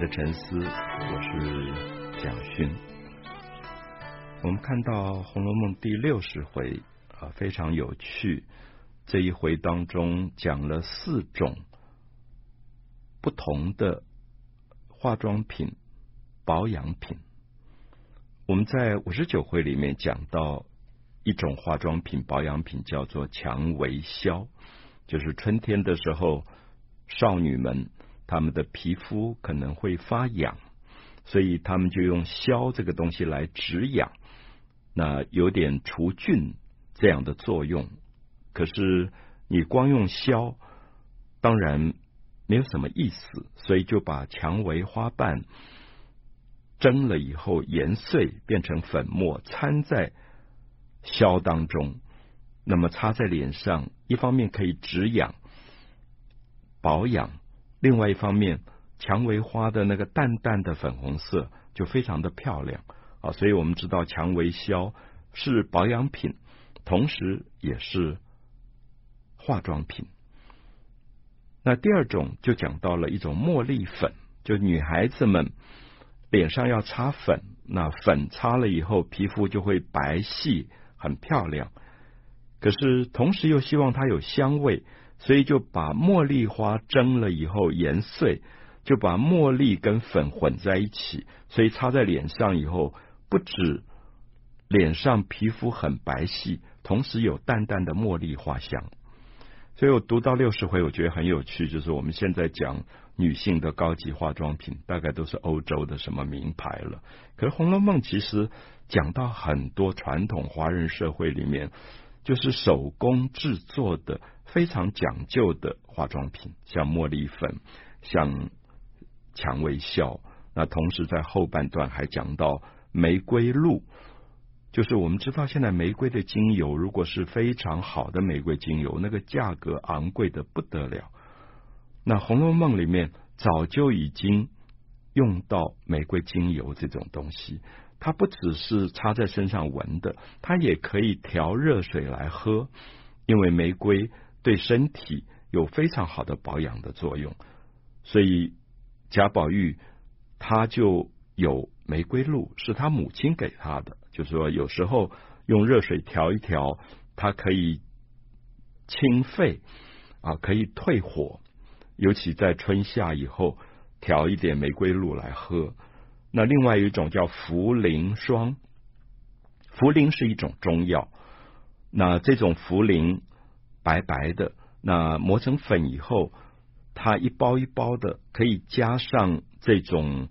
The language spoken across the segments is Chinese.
的沉思，我是蒋勋。我们看到《红楼梦》第六十回啊，非常有趣。这一回当中讲了四种不同的化妆品、保养品。我们在五十九回里面讲到一种化妆品、保养品，叫做蔷薇消，就是春天的时候，少女们。他们的皮肤可能会发痒，所以他们就用消这个东西来止痒，那有点除菌这样的作用。可是你光用消，当然没有什么意思，所以就把蔷薇花瓣蒸了以后研碎变成粉末，掺在消当中，那么擦在脸上，一方面可以止痒保养。另外一方面，蔷薇花的那个淡淡的粉红色就非常的漂亮啊，所以我们知道蔷薇消是保养品，同时也是化妆品。那第二种就讲到了一种茉莉粉，就女孩子们脸上要擦粉，那粉擦了以后皮肤就会白皙很漂亮，可是同时又希望它有香味。所以就把茉莉花蒸了以后研碎，就把茉莉跟粉混在一起，所以擦在脸上以后，不止脸上皮肤很白皙，同时有淡淡的茉莉花香。所以我读到六十回，我觉得很有趣，就是我们现在讲女性的高级化妆品，大概都是欧洲的什么名牌了。可是《红楼梦》其实讲到很多传统华人社会里面，就是手工制作的。非常讲究的化妆品，像茉莉粉，像蔷薇笑。那同时在后半段还讲到玫瑰露，就是我们知道现在玫瑰的精油，如果是非常好的玫瑰精油，那个价格昂贵的不得了。那《红楼梦》里面早就已经用到玫瑰精油这种东西，它不只是擦在身上闻的，它也可以调热水来喝，因为玫瑰。对身体有非常好的保养的作用，所以贾宝玉他就有玫瑰露，是他母亲给他的。就是说，有时候用热水调一调，它可以清肺啊，可以退火。尤其在春夏以后，调一点玫瑰露来喝。那另外一种叫茯苓霜，茯苓是一种中药。那这种茯苓。白白的，那磨成粉以后，它一包一包的，可以加上这种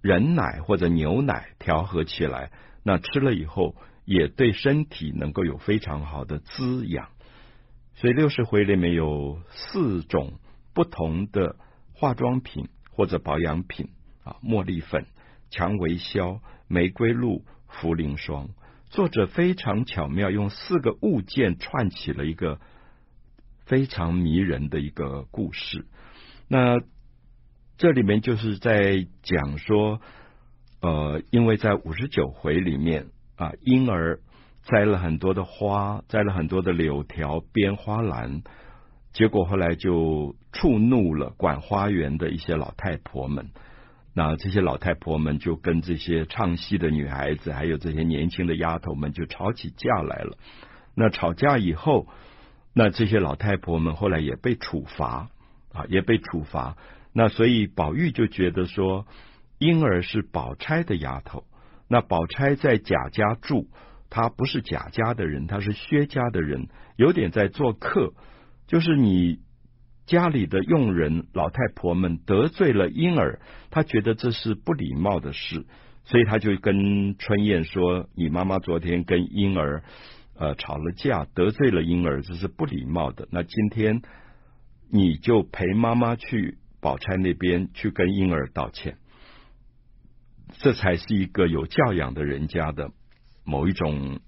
人奶或者牛奶调和起来，那吃了以后也对身体能够有非常好的滋养。所以六十回里面有四种不同的化妆品或者保养品啊，茉莉粉、蔷薇消、玫瑰露、茯苓霜。作者非常巧妙，用四个物件串起了一个。非常迷人的一个故事。那这里面就是在讲说，呃，因为在五十九回里面啊，婴儿摘了很多的花，摘了很多的柳条编花篮，结果后来就触怒了管花园的一些老太婆们。那这些老太婆们就跟这些唱戏的女孩子，还有这些年轻的丫头们就吵起架来了。那吵架以后。那这些老太婆们后来也被处罚啊，也被处罚。那所以宝玉就觉得说，婴儿是宝钗的丫头。那宝钗在贾家住，她不是贾家的人，她是薛家的人，有点在做客。就是你家里的佣人老太婆们得罪了婴儿，他觉得这是不礼貌的事，所以他就跟春燕说：“你妈妈昨天跟婴儿。”呃，吵了架，得罪了婴儿，这是不礼貌的。那今天你就陪妈妈去宝钗那边去跟婴儿道歉，这才是一个有教养的人家的某一种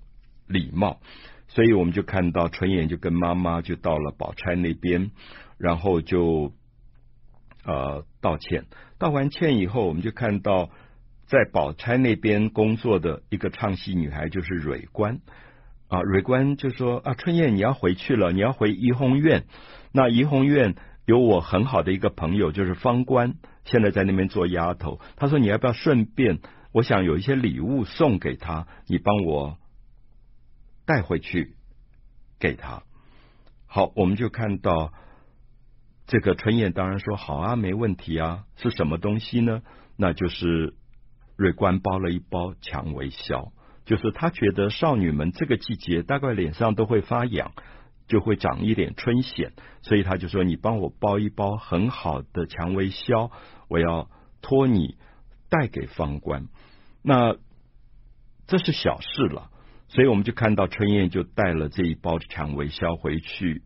礼貌。所以我们就看到春燕就跟妈妈就到了宝钗那边，然后就呃道歉。道完歉以后，我们就看到在宝钗那边工作的一个唱戏女孩，就是蕊官。啊，蕊官就说啊，春燕你要回去了，你要回怡红院。那怡红院有我很好的一个朋友，就是方官，现在在那边做丫头。他说：“你要不要顺便？我想有一些礼物送给他，你帮我带回去给他。”好，我们就看到这个春燕当然说：“好啊，没问题啊，是什么东西呢？那就是瑞官包了一包蔷薇销，就是他觉得少女们这个季节大概脸上都会发痒。”就会长一点春癬，所以他就说：“你帮我包一包很好的蔷薇销，我要托你带给方官。”那这是小事了，所以我们就看到春燕就带了这一包蔷薇销回去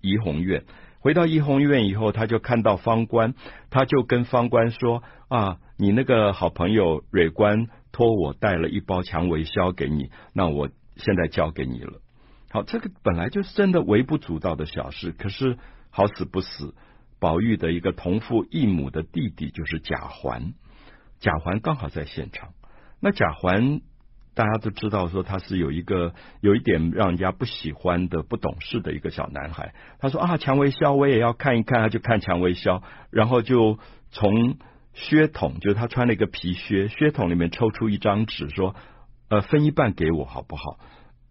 怡红院。回到怡红院以后，他就看到方官，他就跟方官说：“啊，你那个好朋友蕊官托我带了一包蔷薇销给你，那我现在交给你了。”好，这个本来就是真的微不足道的小事，可是好死不死，宝玉的一个同父异母的弟弟就是贾环，贾环刚好在现场。那贾环大家都知道，说他是有一个有一点让人家不喜欢的、不懂事的一个小男孩。他说啊，蔷薇销我也要看一看，他就看蔷薇销，然后就从靴筒，就是他穿了一个皮靴，靴筒里面抽出一张纸，说呃，分一半给我好不好？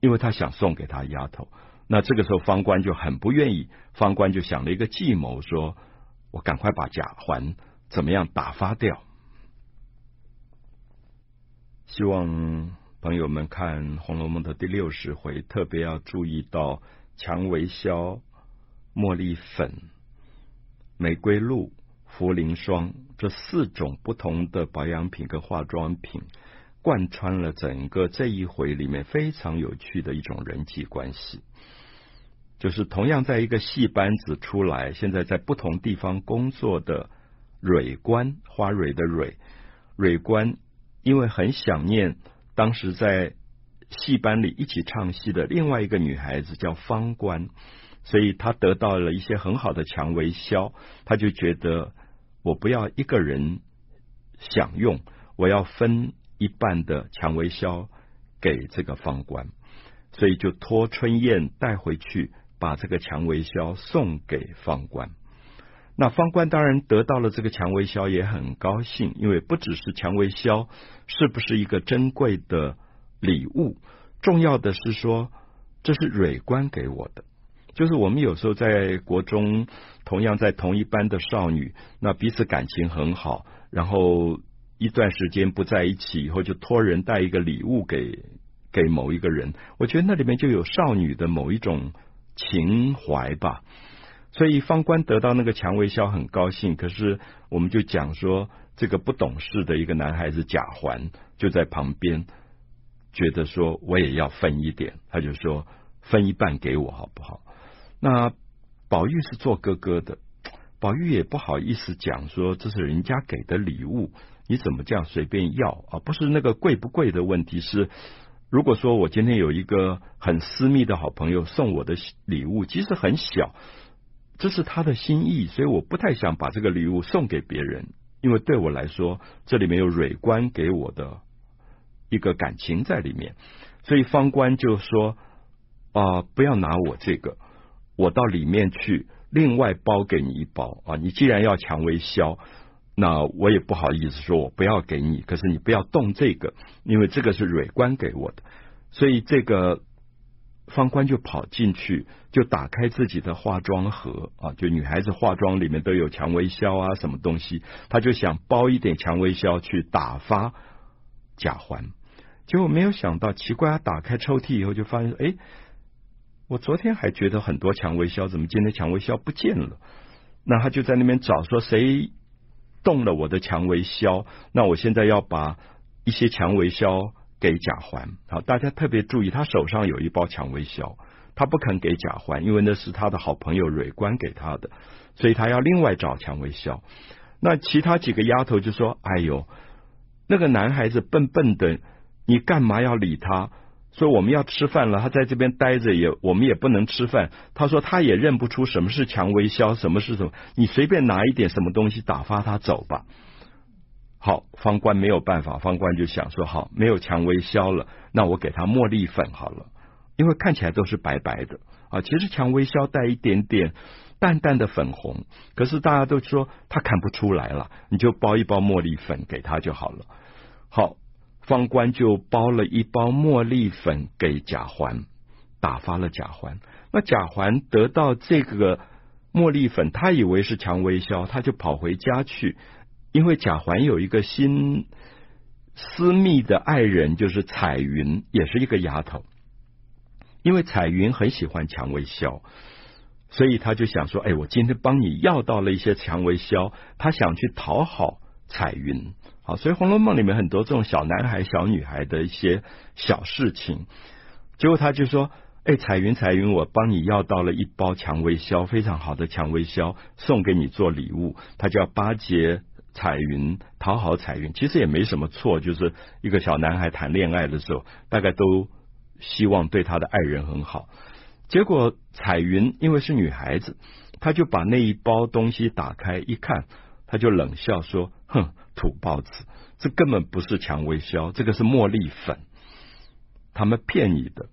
因为他想送给他丫头，那这个时候方官就很不愿意，方官就想了一个计谋，说我赶快把贾环怎么样打发掉。希望朋友们看《红楼梦》的第六十回，特别要注意到蔷薇销、茉莉粉、玫瑰露、茯苓霜这四种不同的保养品跟化妆品。贯穿了整个这一回里面非常有趣的一种人际关系，就是同样在一个戏班子出来，现在在不同地方工作的蕊官，花蕊的蕊，蕊官，因为很想念当时在戏班里一起唱戏的另外一个女孩子叫方官，所以她得到了一些很好的蔷薇销，她就觉得我不要一个人享用，我要分。一半的蔷薇销给这个方官，所以就托春燕带回去，把这个蔷薇销送给方官。那方官当然得到了这个蔷薇销，也很高兴，因为不只是蔷薇销是不是一个珍贵的礼物，重要的是说这是蕊官给我的。就是我们有时候在国中，同样在同一班的少女，那彼此感情很好，然后。一段时间不在一起以后，就托人带一个礼物给给某一个人。我觉得那里面就有少女的某一种情怀吧。所以方官得到那个蔷薇销很高兴，可是我们就讲说，这个不懂事的一个男孩子贾环就在旁边，觉得说我也要分一点，他就说分一半给我好不好？那宝玉是做哥哥的，宝玉也不好意思讲说这是人家给的礼物。你怎么这样随便要啊？不是那个贵不贵的问题，是如果说我今天有一个很私密的好朋友送我的礼物，其实很小，这是他的心意，所以我不太想把这个礼物送给别人，因为对我来说，这里面有蕊官给我的一个感情在里面，所以方官就说啊、不要拿我这个，我到里面去另外包给你一包啊，你既然要蔷薇销。那我也不好意思说，我不要给你，可是你不要动这个，因为这个是蕊官给我的，所以这个方官就跑进去，就打开自己的化妆盒啊，就女孩子化妆里面都有蔷薇销啊，什么东西，他就想包一点蔷薇销去打发贾环，结果没有想到，奇怪，他打开抽屉以后就发现，哎，我昨天还觉得很多蔷薇销，怎么今天蔷薇销不见了？那他就在那边找，说谁？动了我的蔷薇销，那我现在要把一些蔷薇销给贾环。好，大家特别注意，他手上有一包蔷薇销，他不肯给贾环，因为那是他的好朋友蕊官给他的，所以他要另外找蔷薇销。那其他几个丫头就说：“哎呦，那个男孩子笨笨的，你干嘛要理他？”说我们要吃饭了，他在这边待着也，我们也不能吃饭。他说他也认不出什么是蔷薇销，什么是什么，你随便拿一点什么东西打发他走吧。好，方官没有办法，方官就想说好，没有蔷薇销了，那我给他茉莉粉好了，因为看起来都是白白的啊。其实蔷薇销带一点点淡淡的粉红，可是大家都说他看不出来了，你就包一包茉莉粉给他就好了。好，方官就包了一包茉莉粉给贾环，打发了贾环。那贾环得到这个茉莉粉，他以为是蔷薇销，他就跑回家去，因为贾环有一个新私密的爱人，就是彩云，也是一个丫头。因为彩云很喜欢蔷薇销，所以他就想说：“哎，我今天帮你要到了一些蔷薇销，他想去讨好彩云。”好，所以《红楼梦》里面很多这种小男孩、小女孩的一些小事情，结果他就说：“哎，彩云，彩云，我帮你要到了一包蔷薇销，非常好的蔷薇销，送给你做礼物。”他就要巴结彩云，讨好彩云，其实也没什么错，就是一个小男孩谈恋爱的时候，大概都。希望对他的爱人很好，结果彩云因为是女孩子，她就把那一包东西打开一看，她就冷笑说：“哼，土包子，这根本不是蔷薇销，这个是茉莉粉，他们骗你的。”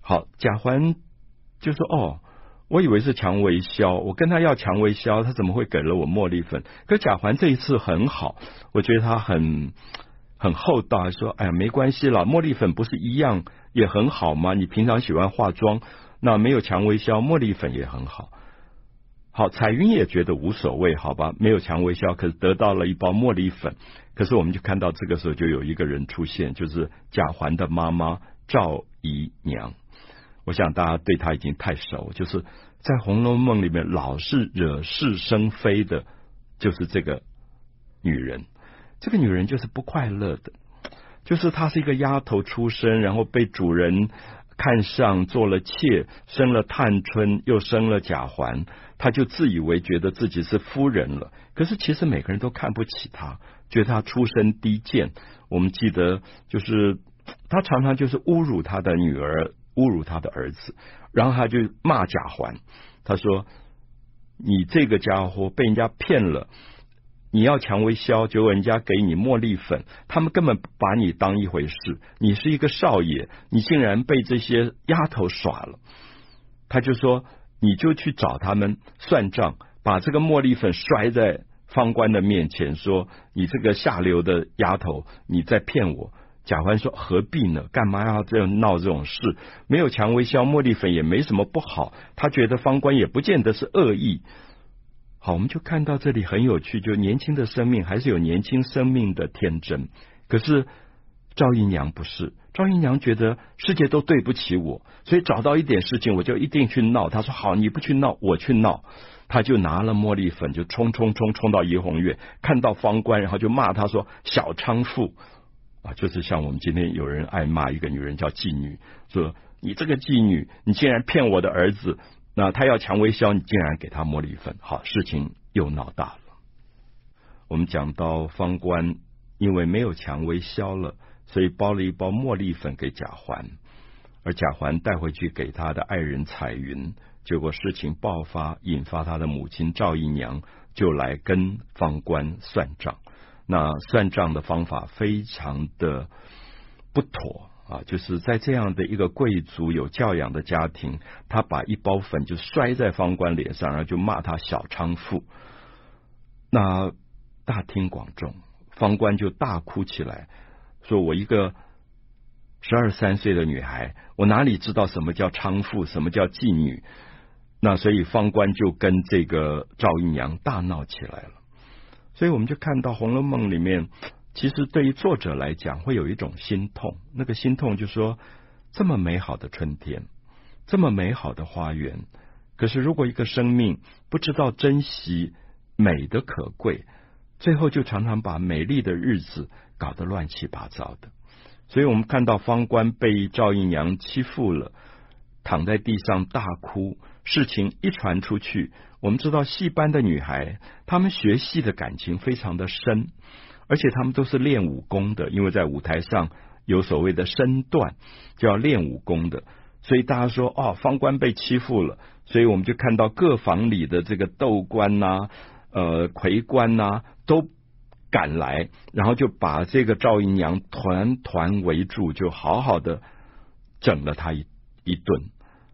好，贾环就说：“哦，我以为是蔷薇销，我跟他要蔷薇销，他怎么会给了我茉莉粉？”可贾环这一次很好，我觉得他很很厚道，说：“哎呀，没关系啦，茉莉粉不是一样。”也很好吗，你平常喜欢化妆，那没有蔷薇销，茉莉粉也很好。好，彩云也觉得无所谓，好吧，没有蔷薇销，可是得到了一包茉莉粉。可是我们就看到这个时候就有一个人出现，就是贾环的妈妈赵姨娘。我想大家对她已经太熟，就是在《红楼梦》里面老是惹是生非的，就是这个女人。这个女人就是不快乐的。就是她是一个丫头出身，然后被主人看上做了妾，生了探春，又生了贾环，她就自以为觉得自己是夫人了。可是其实每个人都看不起她，觉得她出身低贱。我们记得，就是她常常就是侮辱她的女儿，侮辱他的儿子，然后他就骂贾环，他说：“你这个家伙被人家骗了。”你要蔷薇销，结果人家给你茉莉粉，他们根本把你当一回事。你是一个少爷，你竟然被这些丫头耍了。他就说，你就去找他们算账，把这个茉莉粉摔在方官的面前，说你这个下流的丫头，你在骗我。贾环说何必呢？干嘛要这样闹这种事？没有蔷薇香，茉莉粉也没什么不好。他觉得方官也不见得是恶意。好，我们就看到这里很有趣，就年轻的生命还是有年轻生命的天真。可是赵姨娘不是，赵姨娘觉得世界都对不起我，所以找到一点事情我就一定去闹。她说：“好，你不去闹，我去闹。”她就拿了茉莉粉，就冲冲冲冲到怡红院，看到方官，然后就骂他说：“小娼妇啊！”就是像我们今天有人爱骂一个女人叫妓女，说：“你这个妓女，你竟然骗我的儿子。”那他要蔷薇销，你竟然给他茉莉粉，好，事情又闹大了。我们讲到方官，因为没有蔷薇销了，所以包了一包茉莉粉给贾环，而贾环带回去给他的爱人彩云，结果事情爆发，引发他的母亲赵姨娘就来跟方官算账。那算账的方法非常的不妥。啊，就是在这样的一个贵族有教养的家庭，他把一包粉就摔在方官脸上，然后就骂他小娼妇。那大庭广众，方官就大哭起来，说我一个十二三岁的女孩，我哪里知道什么叫娼妇，什么叫妓女？那所以方官就跟这个赵姨娘大闹起来了。所以我们就看到《红楼梦》里面。其实对于作者来讲，会有一种心痛。那个心痛就说，这么美好的春天，这么美好的花园，可是如果一个生命不知道珍惜美的可贵，最后就常常把美丽的日子搞得乱七八糟的。所以我们看到方官被赵姨娘欺负了，躺在地上大哭。事情一传出去，我们知道戏班的女孩，她们学戏的感情非常的深。而且她们都是练武功的，因为在舞台上有所谓的身段，就要练武功的。所以大家说，哦，方官被欺负了，所以我们就看到各房里的这个窦官呐、呃魁官呐、都赶来，然后就把这个赵姨娘团团围住，就好好的整了她一一顿。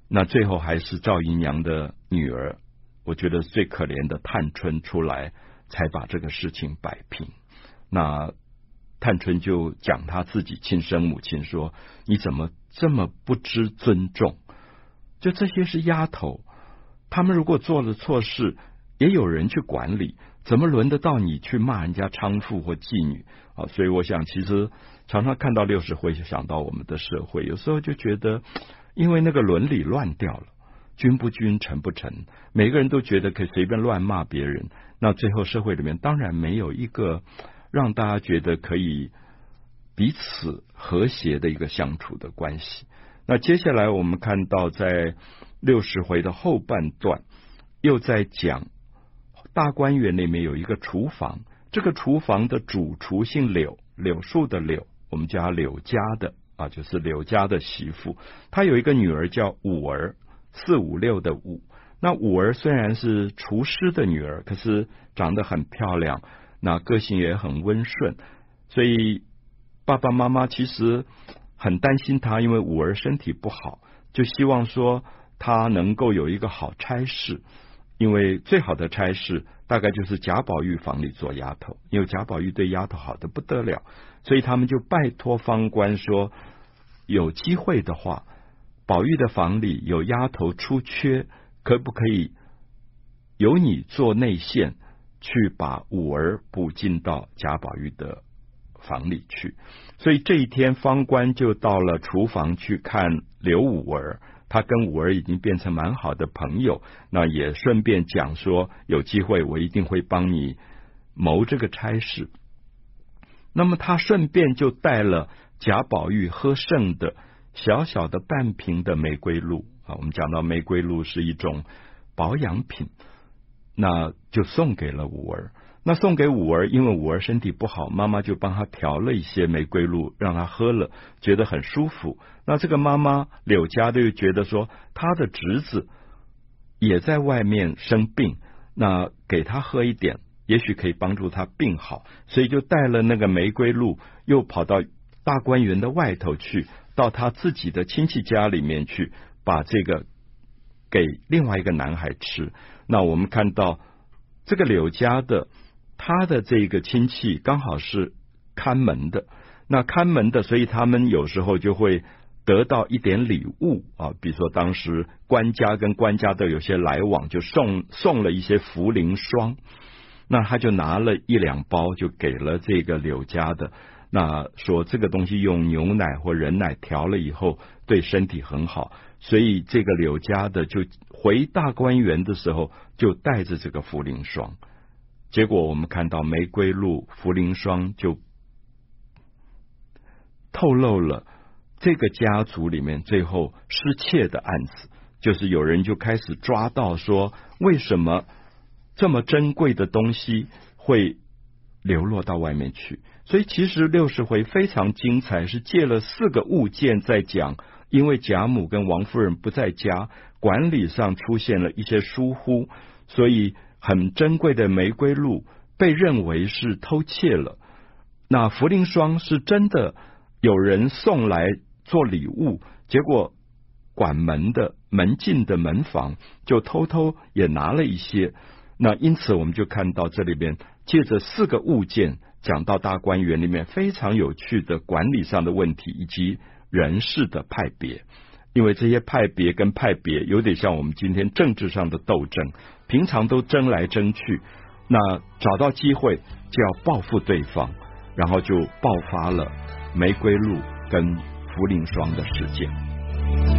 那最后还是赵姨娘的女儿，我觉得最可怜的探春出来，才把这个事情摆平。那探春就讲她自己亲生母亲说：“你怎么这么不知尊重？就这些是丫头，他们如果做了错事，也有人去管理，怎么轮得到你去骂人家娼妇或妓女啊？所以我想，其实常常看到六十回，想到我们的社会，有时候就觉得，因为那个伦理乱掉了，君不君，臣不臣，每个人都觉得可以随便乱骂别人，那最后社会里面当然没有一个。”让大家觉得可以彼此和谐的一个相处的关系。那接下来我们看到，在六十回的后半段，又在讲大观园里面有一个厨房，这个厨房的主厨姓柳，柳树的柳，我们叫柳家的啊，就是柳家的媳妇。她有一个女儿叫五儿，四五六的五。那五儿虽然是厨师的女儿，可是长得很漂亮。那个性也很温顺，所以爸爸妈妈其实很担心她，因为五儿身体不好，就希望说她能够有一个好差事，因为最好的差事大概就是贾宝玉房里做丫头，因为贾宝玉对丫头好的不得了，所以他们就拜托方官说，有机会的话，宝玉的房里有丫头出缺，可不可以由你做内线？去把五儿补进到贾宝玉的房里去，所以这一天方官就到了厨房去看刘五儿，他跟五儿已经变成蛮好的朋友，那也顺便讲说，有机会我一定会帮你谋这个差事。那么他顺便就带了贾宝玉喝剩的小小的半瓶的玫瑰露啊，我们讲到玫瑰露是一种保养品。那就送给了五儿。那送给五儿，因为五儿身体不好，妈妈就帮他调了一些玫瑰露，让他喝了，觉得很舒服。那这个妈妈柳家的又觉得说，她的侄子也在外面生病，那给他喝一点，也许可以帮助他病好，所以就带了那个玫瑰露，又跑到大观园的外头去，到他自己的亲戚家里面去，把这个给另外一个男孩吃。那我们看到这个柳家的，他的这个亲戚刚好是看门的，那看门的，所以他们有时候就会得到一点礼物啊，比如说当时官家跟官家都有些来往，就送送了一些茯苓霜，那他就拿了一两包，就给了这个柳家的，那说这个东西用牛奶或人奶调了以后，对身体很好。所以这个柳家的就回大观园的时候，就带着这个茯苓霜。结果我们看到玫瑰露、茯苓霜就透露了这个家族里面最后失窃的案子，就是有人就开始抓到说，为什么这么珍贵的东西会流落到外面去？所以其实六十回非常精彩，是借了四个物件在讲。因为贾母跟王夫人不在家，管理上出现了一些疏忽，所以很珍贵的玫瑰露被认为是偷窃了。那茯苓霜是真的有人送来做礼物，结果管门的门禁的门房就偷偷也拿了一些。那因此我们就看到这里边借着四个物件讲到大观园里面非常有趣的管理上的问题以及。人事的派别，因为这些派别跟派别有点像我们今天政治上的斗争，平常都争来争去，那找到机会就要报复对方，然后就爆发了玫瑰露跟茯苓霜的事件。